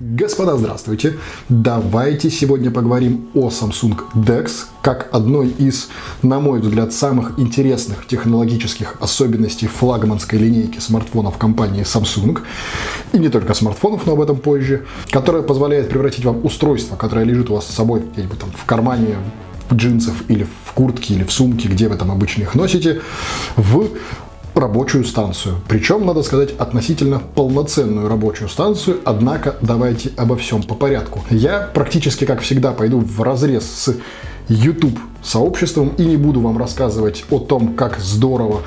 Господа, здравствуйте! Давайте сегодня поговорим о Samsung DeX как одной из, на мой взгляд, самых интересных технологических особенностей флагманской линейки смартфонов компании Samsung. И не только смартфонов, но об этом позже. Которая позволяет превратить вам устройство, которое лежит у вас с собой где-нибудь там в кармане, джинсов или в куртке или в сумке, где вы там обычно их носите, в рабочую станцию. Причем, надо сказать, относительно полноценную рабочую станцию, однако давайте обо всем по порядку. Я практически, как всегда, пойду в разрез с YouTube сообществом и не буду вам рассказывать о том, как здорово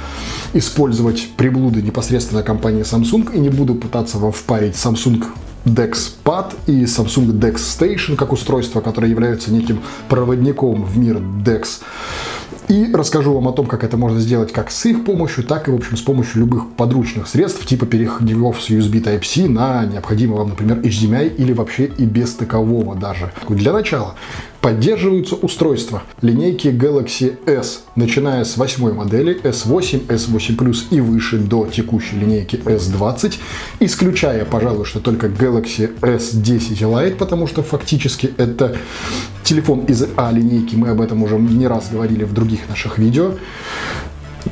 использовать приблуды непосредственно компании Samsung и не буду пытаться вам впарить Samsung DeX Pad и Samsung DeX Station как устройства, которые являются неким проводником в мир DeX. И расскажу вам о том, как это можно сделать как с их помощью, так и, в общем, с помощью любых подручных средств, типа переходников с USB Type-C на необходимый вам, например, HDMI или вообще и без такового даже. Для начала Поддерживаются устройства линейки Galaxy S, начиная с 8 модели S8, S8 Plus и выше до текущей линейки S20, исключая, пожалуй, что только Galaxy S10 Lite, потому что фактически это телефон из А линейки, мы об этом уже не раз говорили в других наших видео.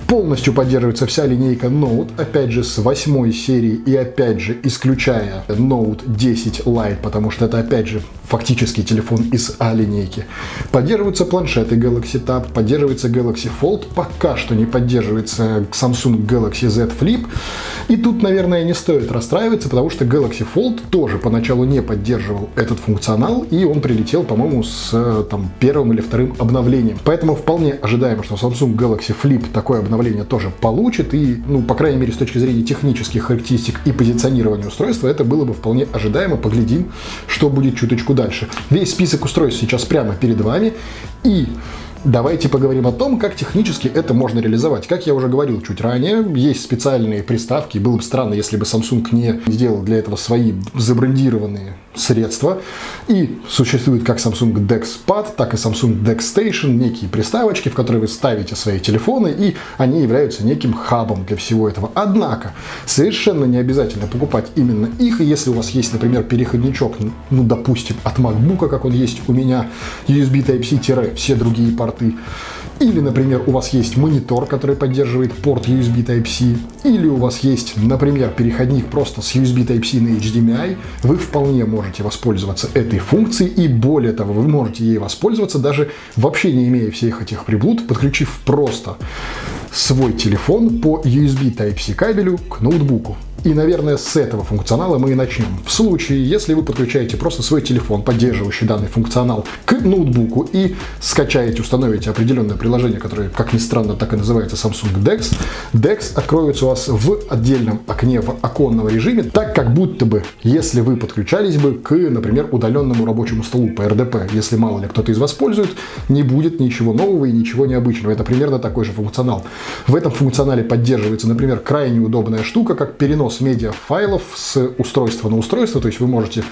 Полностью поддерживается вся линейка Note, опять же с восьмой серии и опять же исключая Note 10 Lite, потому что это опять же фактически телефон из А-линейки. Поддерживаются планшеты Galaxy Tab, поддерживается Galaxy Fold, пока что не поддерживается Samsung Galaxy Z Flip. И тут, наверное, не стоит расстраиваться, потому что Galaxy Fold тоже поначалу не поддерживал этот функционал, и он прилетел, по-моему, с там, первым или вторым обновлением. Поэтому вполне ожидаемо, что Samsung Galaxy Flip такое обновление тоже получит, и, ну, по крайней мере, с точки зрения технических характеристик и позиционирования устройства, это было бы вполне ожидаемо. Поглядим, что будет чуточку дальше. Весь список устройств сейчас прямо перед вами. И Давайте поговорим о том, как технически это можно реализовать. Как я уже говорил чуть ранее, есть специальные приставки. Было бы странно, если бы Samsung не сделал для этого свои забрендированные средства. И существует как Samsung DeX Pad, так и Samsung DeX Station, некие приставочки, в которые вы ставите свои телефоны, и они являются неким хабом для всего этого. Однако, совершенно не обязательно покупать именно их, если у вас есть, например, переходничок, ну, допустим, от MacBook, как он есть у меня, USB Type-C-все другие порты, порты. Или, например, у вас есть монитор, который поддерживает порт USB Type-C. Или у вас есть, например, переходник просто с USB Type-C на HDMI. Вы вполне можете воспользоваться этой функцией. И более того, вы можете ей воспользоваться даже вообще не имея всех этих приблуд, подключив просто свой телефон по USB Type-C кабелю к ноутбуку. И, наверное, с этого функционала мы и начнем. В случае, если вы подключаете просто свой телефон, поддерживающий данный функционал, к ноутбуку и скачаете, установите определенное приложение, которое, как ни странно, так и называется Samsung DeX, DeX откроется у вас в отдельном окне в оконном режиме, так как будто бы, если вы подключались бы к, например, удаленному рабочему столу по RDP, если мало ли кто-то из вас пользует, не будет ничего нового и ничего необычного. Это примерно такой же функционал. В этом функционале поддерживается, например, крайне удобная штука, как перенос перенос медиафайлов с устройства на устройство, то есть вы можете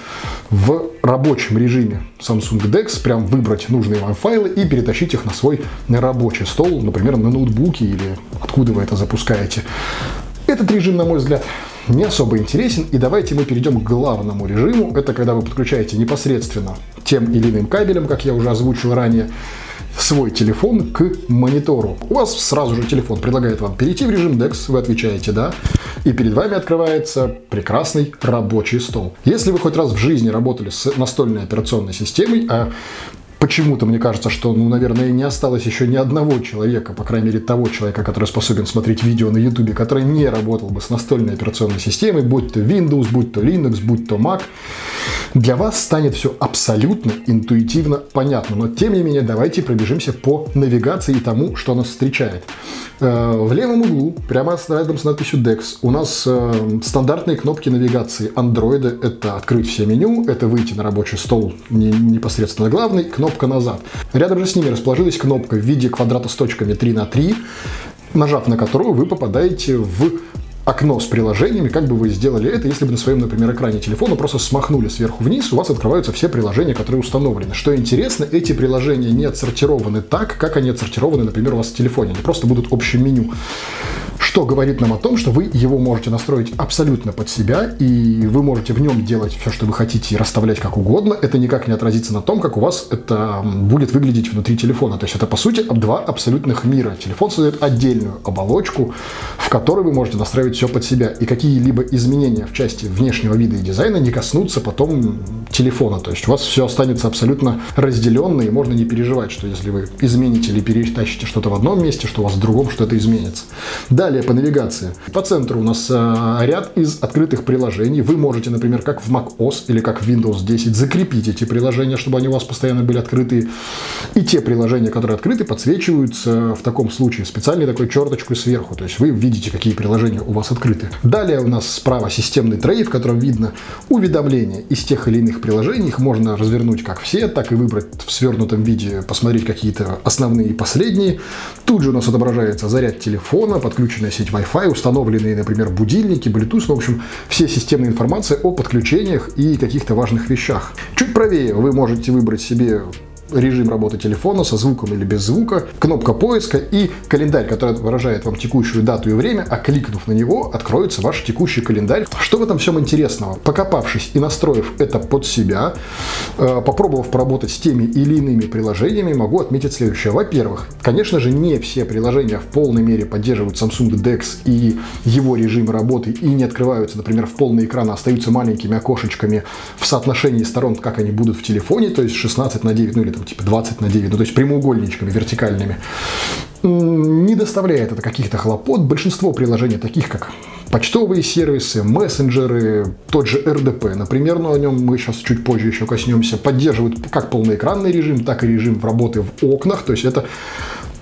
в рабочем режиме Samsung DeX прям выбрать нужные вам файлы и перетащить их на свой рабочий стол, например, на ноутбуке или откуда вы это запускаете. Этот режим, на мой взгляд, не особо интересен, и давайте мы перейдем к главному режиму. Это когда вы подключаете непосредственно тем или иным кабелем, как я уже озвучил ранее, свой телефон к монитору. У вас сразу же телефон предлагает вам перейти в режим DeX, вы отвечаете «да», и перед вами открывается прекрасный рабочий стол. Если вы хоть раз в жизни работали с настольной операционной системой, а Почему-то мне кажется, что, ну, наверное, не осталось еще ни одного человека, по крайней мере, того человека, который способен смотреть видео на YouTube, который не работал бы с настольной операционной системой, будь то Windows, будь то Linux, будь то Mac. Для вас станет все абсолютно интуитивно понятно. Но, тем не менее, давайте пробежимся по навигации и тому, что нас встречает. Э, в левом углу, прямо рядом с надписью DEX, у нас э, стандартные кнопки навигации Android. Это открыть все меню, это выйти на рабочий стол непосредственно главный, кнопка назад. Рядом же с ними расположилась кнопка в виде квадрата с точками 3 на 3 нажав на которую вы попадаете в окно с приложениями, как бы вы сделали это, если бы на своем, например, экране телефона просто смахнули сверху вниз, у вас открываются все приложения, которые установлены. Что интересно, эти приложения не отсортированы так, как они отсортированы, например, у вас в телефоне. Они просто будут общим меню. Что говорит нам о том, что вы его можете настроить абсолютно под себя, и вы можете в нем делать все, что вы хотите, и расставлять как угодно. Это никак не отразится на том, как у вас это будет выглядеть внутри телефона. То есть это, по сути, два абсолютных мира. Телефон создает отдельную оболочку, в которой вы можете настраивать все под себя. И какие-либо изменения в части внешнего вида и дизайна не коснутся потом телефона. То есть у вас все останется абсолютно разделенно, и можно не переживать, что если вы измените или перетащите что-то в одном месте, что у вас в другом что-то изменится. Далее по навигации. По центру у нас э, ряд из открытых приложений. Вы можете, например, как в macOS или как в Windows 10 закрепить эти приложения, чтобы они у вас постоянно были открыты. И те приложения, которые открыты, подсвечиваются в таком случае специальной такой черточкой сверху. То есть вы видите, какие приложения у вас открыты. Далее у нас справа системный трей, в котором видно уведомления из тех или иных приложений. Их можно развернуть как все, так и выбрать в свернутом виде, посмотреть какие-то основные и последние. Тут же у нас отображается заряд телефона, подключенная сеть Wi-Fi, установленные, например, будильники, Bluetooth, ну, в общем, все системные информации о подключениях и каких-то важных вещах. Чуть правее вы можете выбрать себе режим работы телефона со звуком или без звука, кнопка поиска и календарь, который выражает вам текущую дату и время, а кликнув на него, откроется ваш текущий календарь. Что в этом всем интересного? Покопавшись и настроив это под себя, э, попробовав поработать с теми или иными приложениями, могу отметить следующее. Во-первых, конечно же, не все приложения в полной мере поддерживают Samsung DeX и его режим работы и не открываются, например, в полный экран, а остаются маленькими окошечками в соотношении сторон, как они будут в телефоне, то есть 16 на 9, ну или там типа 20 на 9, ну то есть прямоугольничками вертикальными, не доставляет это каких-то хлопот. Большинство приложений, таких как почтовые сервисы, мессенджеры, тот же РДП, например, но о нем мы сейчас чуть позже еще коснемся, поддерживают как полноэкранный режим, так и режим работы в окнах, то есть это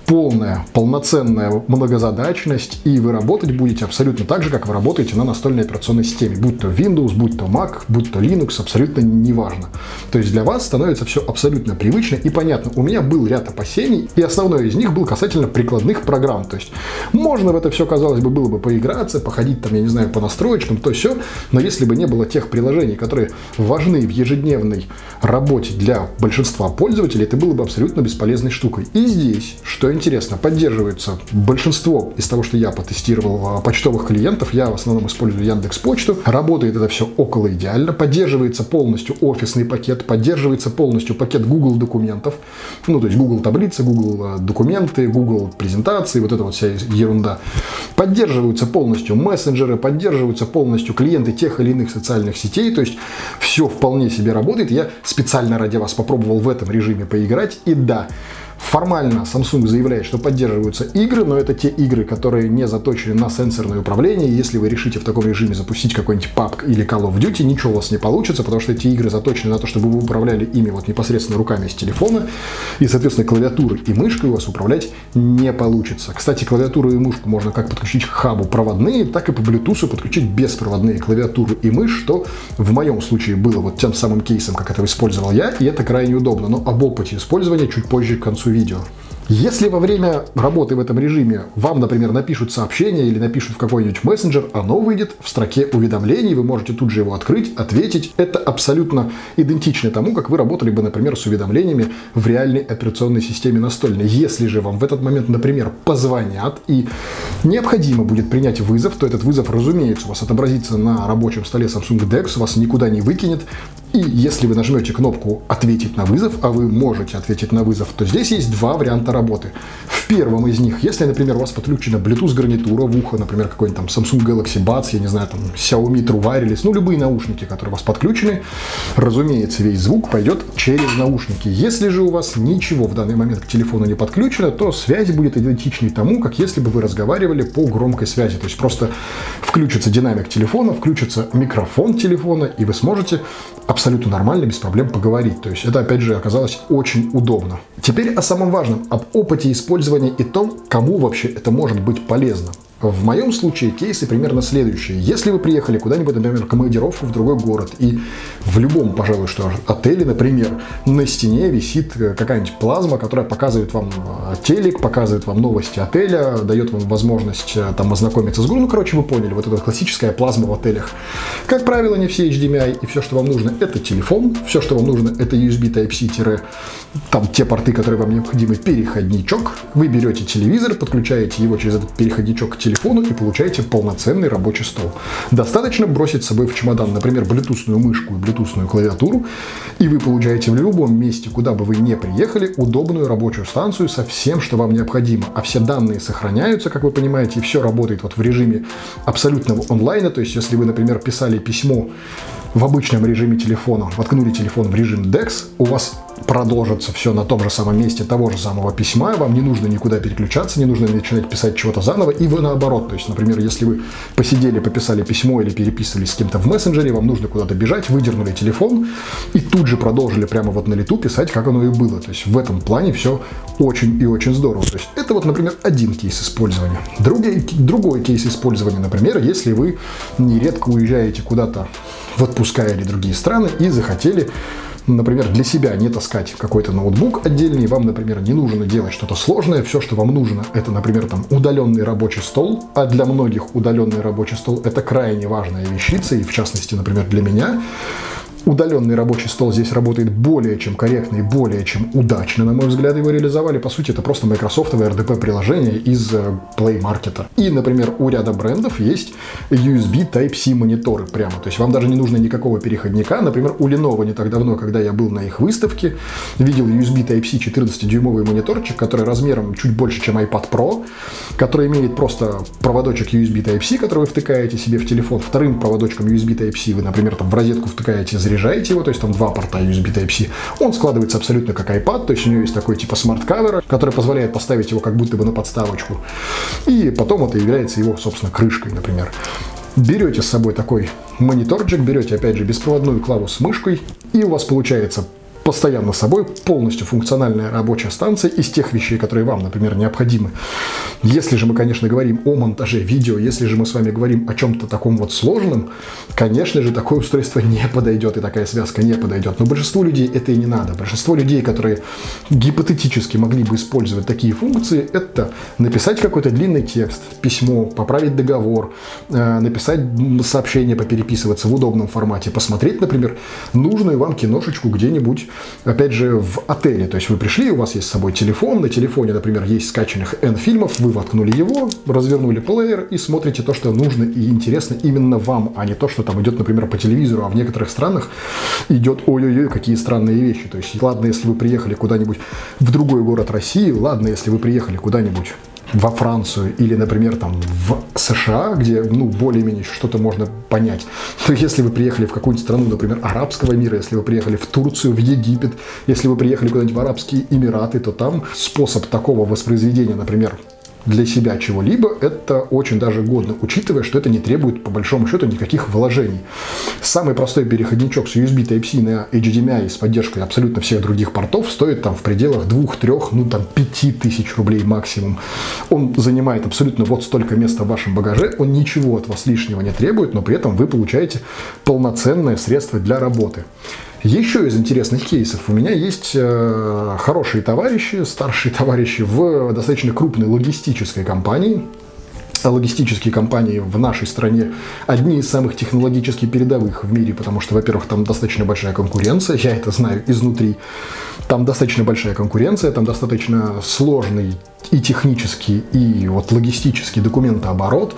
полная, полноценная многозадачность, и вы работать будете абсолютно так же, как вы работаете на настольной операционной системе, будь то Windows, будь то Mac, будь то Linux, абсолютно неважно. То есть для вас становится все абсолютно привычно и понятно. У меня был ряд опасений, и основной из них был касательно прикладных программ. То есть можно в это все, казалось бы, было бы поиграться, походить там, я не знаю, по настроечкам, то все, но если бы не было тех приложений, которые важны в ежедневной работе для большинства пользователей, это было бы абсолютно бесполезной штукой. И здесь, что интересно, поддерживается большинство из того, что я потестировал а, почтовых клиентов. Я в основном использую Яндекс Почту. Работает это все около идеально. Поддерживается полностью офисный пакет, поддерживается полностью пакет Google документов. Ну, то есть Google таблицы, Google а, документы, Google презентации, вот эта вот вся ерунда. Поддерживаются полностью мессенджеры, поддерживаются полностью клиенты тех или иных социальных сетей. То есть все вполне себе работает. Я специально ради вас попробовал в этом режиме поиграть. И да, Формально Samsung заявляет, что поддерживаются игры, но это те игры, которые не заточены на сенсорное управление. Если вы решите в таком режиме запустить какой-нибудь PUBG или Call of Duty, ничего у вас не получится, потому что эти игры заточены на то, чтобы вы управляли ими вот непосредственно руками с телефона, и, соответственно, клавиатурой и мышкой у вас управлять не получится. Кстати, клавиатуру и мышку можно как подключить к хабу проводные, так и по Bluetooth подключить беспроводные клавиатуры и мышь, что в моем случае было вот тем самым кейсом, как это использовал я, и это крайне удобно. Но об опыте использования чуть позже к концу видео. Если во время работы в этом режиме вам, например, напишут сообщение или напишут в какой-нибудь мессенджер, оно выйдет в строке уведомлений, вы можете тут же его открыть, ответить. Это абсолютно идентично тому, как вы работали бы, например, с уведомлениями в реальной операционной системе настольной. Если же вам в этот момент, например, позвонят и необходимо будет принять вызов, то этот вызов, разумеется, у вас отобразится на рабочем столе Samsung DeX, вас никуда не выкинет, и если вы нажмете кнопку «Ответить на вызов», а вы можете ответить на вызов, то здесь есть два варианта работы. В первом из них, если, например, у вас подключена Bluetooth гарнитура в ухо, например, какой-нибудь там Samsung Galaxy Buds, я не знаю, там Xiaomi True Wireless, ну, любые наушники, которые у вас подключены, разумеется, весь звук пойдет через наушники. Если же у вас ничего в данный момент к телефону не подключено, то связь будет идентичной тому, как если бы вы разговаривали по громкой связи. То есть просто включится динамик телефона, включится микрофон телефона, и вы сможете абсолютно нормально, без проблем поговорить. То есть это, опять же, оказалось очень удобно. Теперь о самом важном, об опыте использования и том, кому вообще это может быть полезно. В моем случае кейсы примерно следующие. Если вы приехали куда-нибудь, например, в командировку в другой город, и в любом, пожалуй, что отеле, например, на стене висит э, какая-нибудь плазма, которая показывает вам э, телек, показывает вам новости отеля, дает вам возможность э, там ознакомиться с грузом. Ну, короче, вы поняли, вот эта классическая плазма в отелях. Как правило, не все HDMI, и все, что вам нужно, это телефон, все, что вам нужно, это USB Type-C, там те порты, которые вам необходимы, переходничок. Вы берете телевизор, подключаете его через этот переходничок к телефону, телефону и получаете полноценный рабочий стол. Достаточно бросить с собой в чемодан, например, блютусную мышку и блютусную клавиатуру, и вы получаете в любом месте, куда бы вы не приехали, удобную рабочую станцию со всем, что вам необходимо. А все данные сохраняются, как вы понимаете, и все работает вот в режиме абсолютного онлайна. То есть, если вы, например, писали письмо в обычном режиме телефона, воткнули телефон в режим DeX, у вас продолжится все на том же самом месте того же самого письма, вам не нужно никуда переключаться, не нужно начинать писать чего-то заново, и вы наоборот. То есть, например, если вы посидели, пописали письмо или переписывались с кем-то в мессенджере, вам нужно куда-то бежать, выдернули телефон и тут же продолжили прямо вот на лету писать, как оно и было. То есть в этом плане все очень и очень здорово. То есть это вот, например, один кейс использования. Другой, другой кейс использования, например, если вы нередко уезжаете куда-то в отпуска или другие страны и захотели например, для себя не таскать какой-то ноутбук отдельный, вам, например, не нужно делать что-то сложное, все, что вам нужно, это, например, там удаленный рабочий стол, а для многих удаленный рабочий стол это крайне важная вещица, и в частности, например, для меня, удаленный рабочий стол здесь работает более чем корректно и более чем удачно, на мой взгляд, его реализовали. По сути, это просто Microsoft RDP-приложение из э, Play Market. И, например, у ряда брендов есть USB Type-C мониторы прямо. То есть вам даже не нужно никакого переходника. Например, у Lenovo не так давно, когда я был на их выставке, видел USB Type-C 14-дюймовый мониторчик, который размером чуть больше, чем iPad Pro, который имеет просто проводочек USB Type-C, который вы втыкаете себе в телефон. Вторым проводочком USB Type-C вы, например, там в розетку втыкаете зрение заряжаете его, то есть там два порта USB Type-C, он складывается абсолютно как iPad, то есть у него есть такой типа smart cover, который позволяет поставить его как будто бы на подставочку. И потом это является его, собственно, крышкой, например. Берете с собой такой мониторчик, берете, опять же, беспроводную клаву с мышкой, и у вас получается постоянно с собой полностью функциональная рабочая станция из тех вещей, которые вам, например, необходимы. Если же мы, конечно, говорим о монтаже видео, если же мы с вами говорим о чем-то таком вот сложном, конечно же, такое устройство не подойдет и такая связка не подойдет. Но большинству людей это и не надо. Большинство людей, которые гипотетически могли бы использовать такие функции, это написать какой-то длинный текст, письмо, поправить договор, э, написать сообщение, попереписываться в удобном формате, посмотреть, например, нужную вам киношечку где-нибудь опять же, в отеле. То есть вы пришли, у вас есть с собой телефон, на телефоне, например, есть скачанных N фильмов, вы воткнули его, развернули плеер и смотрите то, что нужно и интересно именно вам, а не то, что там идет, например, по телевизору, а в некоторых странах идет ой-ой-ой, какие странные вещи. То есть, ладно, если вы приехали куда-нибудь в другой город России, ладно, если вы приехали куда-нибудь во Францию или, например, там в США, где, ну, более-менее что-то можно понять, то если вы приехали в какую-нибудь страну, например, арабского мира, если вы приехали в Турцию, в Египет, если вы приехали куда-нибудь в Арабские Эмираты, то там способ такого воспроизведения, например, для себя чего-либо, это очень даже годно, учитывая, что это не требует, по большому счету, никаких вложений. Самый простой переходничок с USB Type-C на HDMI с поддержкой абсолютно всех других портов стоит там в пределах 2-3, ну там 5 тысяч рублей максимум. Он занимает абсолютно вот столько места в вашем багаже, он ничего от вас лишнего не требует, но при этом вы получаете полноценное средство для работы. Еще из интересных кейсов у меня есть э, хорошие товарищи, старшие товарищи в достаточно крупной логистической компании, логистические компании в нашей стране одни из самых технологически передовых в мире, потому что, во-первых, там достаточно большая конкуренция, я это знаю изнутри. Там достаточно большая конкуренция, там достаточно сложный и технический, и вот логистический документооборот.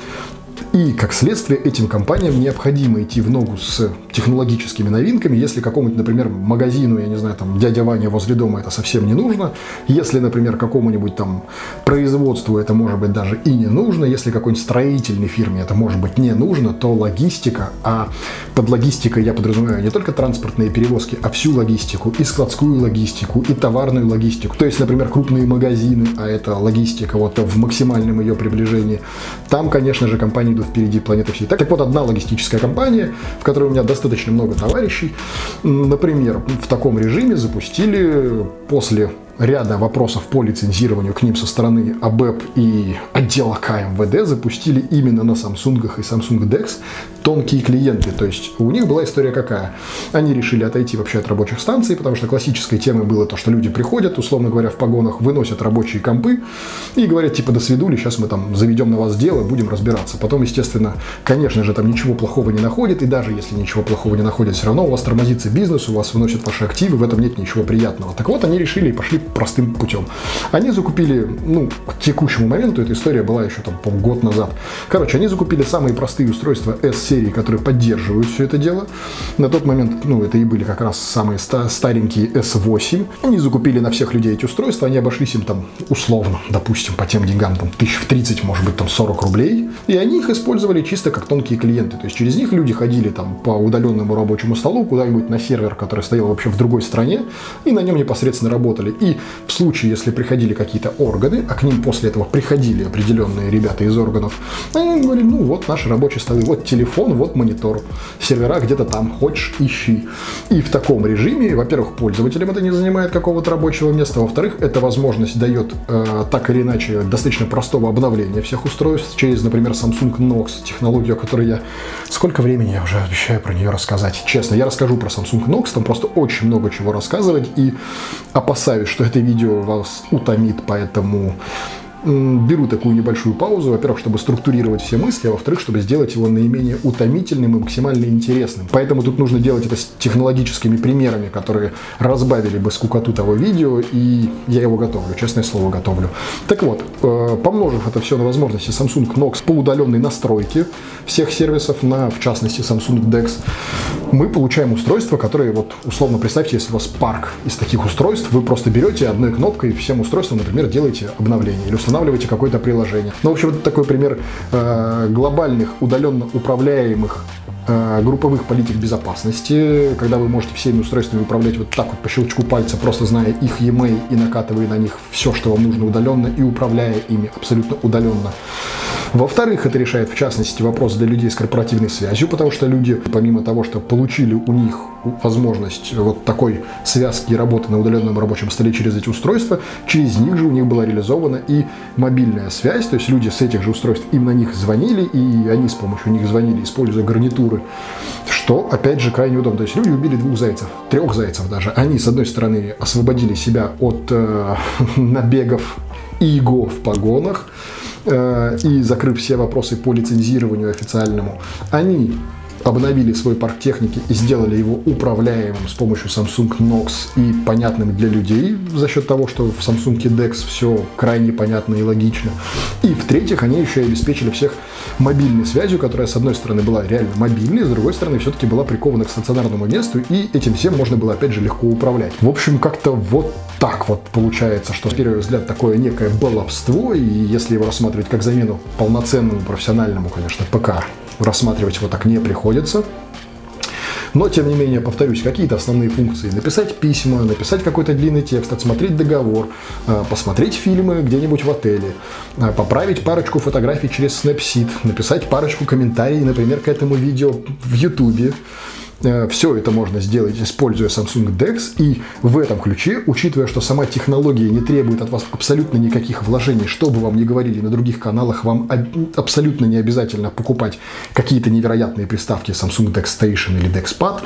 И, как следствие, этим компаниям необходимо идти в ногу с технологическими новинками. Если какому-нибудь, например, магазину, я не знаю, там, дядя Ваня возле дома это совсем не нужно. Если, например, какому-нибудь там производству это может быть даже и не нужно. Если какой-нибудь строительной фирме это может быть не нужно, то логистика, а под логистикой я подразумеваю не только транспортные перевозки, а всю логистику, и складскую логистику, и товарную логистику. То есть, например, крупные магазины, а это логистика вот в максимальном ее приближении. Там, конечно же, компании идут впереди планеты всей. Так, так вот, одна логистическая компания, в которой у меня достаточно много товарищей, например, в таком режиме запустили после ряда вопросов по лицензированию к ним со стороны АБЭП и отдела КМВД запустили именно на Samsung и Samsung DeX тонкие клиенты. То есть у них была история какая? Они решили отойти вообще от рабочих станций, потому что классической темой было то, что люди приходят, условно говоря, в погонах, выносят рабочие компы и говорят, типа, до свидули, сейчас мы там заведем на вас дело, будем разбираться. Потом, естественно, конечно же, там ничего плохого не находит, и даже если ничего плохого не находит, все равно у вас тормозится бизнес, у вас выносят ваши активы, в этом нет ничего приятного. Так вот, они решили и пошли простым путем. Они закупили, ну, к текущему моменту, эта история была еще там, по год назад. Короче, они закупили самые простые устройства S-серии, которые поддерживают все это дело. На тот момент, ну, это и были как раз самые старенькие S8. Они закупили на всех людей эти устройства, они обошлись им там условно, допустим, по тем деньгам, там, тысяч в 30, может быть, там 40 рублей. И они их использовали чисто как тонкие клиенты. То есть через них люди ходили там по удаленному рабочему столу куда-нибудь на сервер, который стоял вообще в другой стране, и на нем непосредственно работали. И в случае, если приходили какие-то органы, а к ним после этого приходили определенные ребята из органов, они говорили, ну вот наши рабочие столы, вот телефон, вот монитор, сервера где-то там, хочешь, ищи. И в таком режиме, во-первых, пользователям это не занимает какого-то рабочего места, во-вторых, эта возможность дает э, так или иначе достаточно простого обновления всех устройств через, например, Samsung Knox, технологию, о которой я... Сколько времени я уже обещаю про нее рассказать? Честно, я расскажу про Samsung Knox, там просто очень много чего рассказывать, и опасаюсь, что это видео вас утомит, поэтому беру такую небольшую паузу, во-первых, чтобы структурировать все мысли, а во-вторых, чтобы сделать его наименее утомительным и максимально интересным. Поэтому тут нужно делать это с технологическими примерами, которые разбавили бы скукоту того видео, и я его готовлю, честное слово, готовлю. Так вот, э, помножив это все на возможности Samsung Knox по удаленной настройке всех сервисов, на, в частности, Samsung DeX, мы получаем устройство, которое, вот, условно, представьте, если у вас парк из таких устройств, вы просто берете одной кнопкой всем устройствам, например, делаете обновление или устанавливаете какое-то приложение. Ну, в общем, это такой пример э, глобальных, удаленно управляемых э, групповых политик безопасности, когда вы можете всеми устройствами управлять вот так вот по щелчку пальца, просто зная их e-mail и накатывая на них все, что вам нужно удаленно и управляя ими абсолютно удаленно. Во-вторых, это решает в частности вопрос для людей с корпоративной связью, потому что люди, помимо того, что получили у них возможность вот такой связки работы на удаленном рабочем столе через эти устройства, через них же у них была реализована и мобильная связь, то есть люди с этих же устройств им на них звонили, и они с помощью них звонили, используя гарнитуры, что, опять же, крайне удобно. То есть люди убили двух зайцев, трех зайцев даже. Они, с одной стороны, освободили себя от э, набегов иго в погонах, Э, и закрыв все вопросы по лицензированию официальному, они обновили свой парк техники и сделали его управляемым с помощью Samsung Knox и понятным для людей за счет того, что в Samsung DeX все крайне понятно и логично. И в-третьих, они еще и обеспечили всех мобильной связью, которая с одной стороны была реально мобильной, с другой стороны все-таки была прикована к стационарному месту, и этим всем можно было опять же легко управлять. В общем, как-то вот так вот получается, что с первого взгляда такое некое баловство, и если его рассматривать как замену полноценному профессиональному, конечно, ПК, рассматривать его так не приходится. Но, тем не менее, повторюсь, какие-то основные функции. Написать письма, написать какой-то длинный текст, отсмотреть договор, э, посмотреть фильмы где-нибудь в отеле, э, поправить парочку фотографий через Snapseed, написать парочку комментариев, например, к этому видео в YouTube, Все это можно сделать, используя Samsung DeX. И в этом ключе, учитывая, что сама технология не требует от вас абсолютно никаких вложений, что бы вам ни говорили на других каналах, вам абсолютно не обязательно покупать какие-то невероятные приставки Samsung DeX Station или DexPad.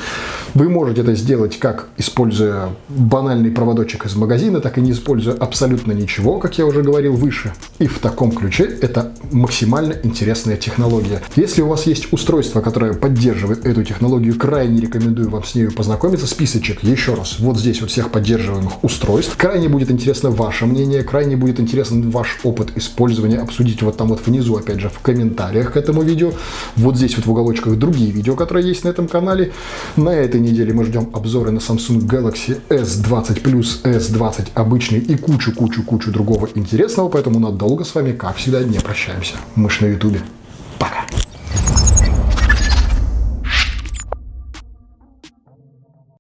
Вы можете это сделать как используя банальный проводочек из магазина, так и не используя абсолютно ничего, как я уже говорил выше. И в таком ключе это максимально интересная технология. Если у вас есть устройство, которое поддерживает эту технологию крайне крайне рекомендую вам с ней познакомиться. Списочек, еще раз, вот здесь вот всех поддерживаемых устройств. Крайне будет интересно ваше мнение, крайне будет интересен ваш опыт использования, обсудить вот там вот внизу, опять же, в комментариях к этому видео. Вот здесь вот в уголочках другие видео, которые есть на этом канале. На этой неделе мы ждем обзоры на Samsung Galaxy S20 Plus, S20 обычный и кучу-кучу-кучу другого интересного, поэтому надолго с вами, как всегда, не прощаемся. Мы ж на ютубе. Пока.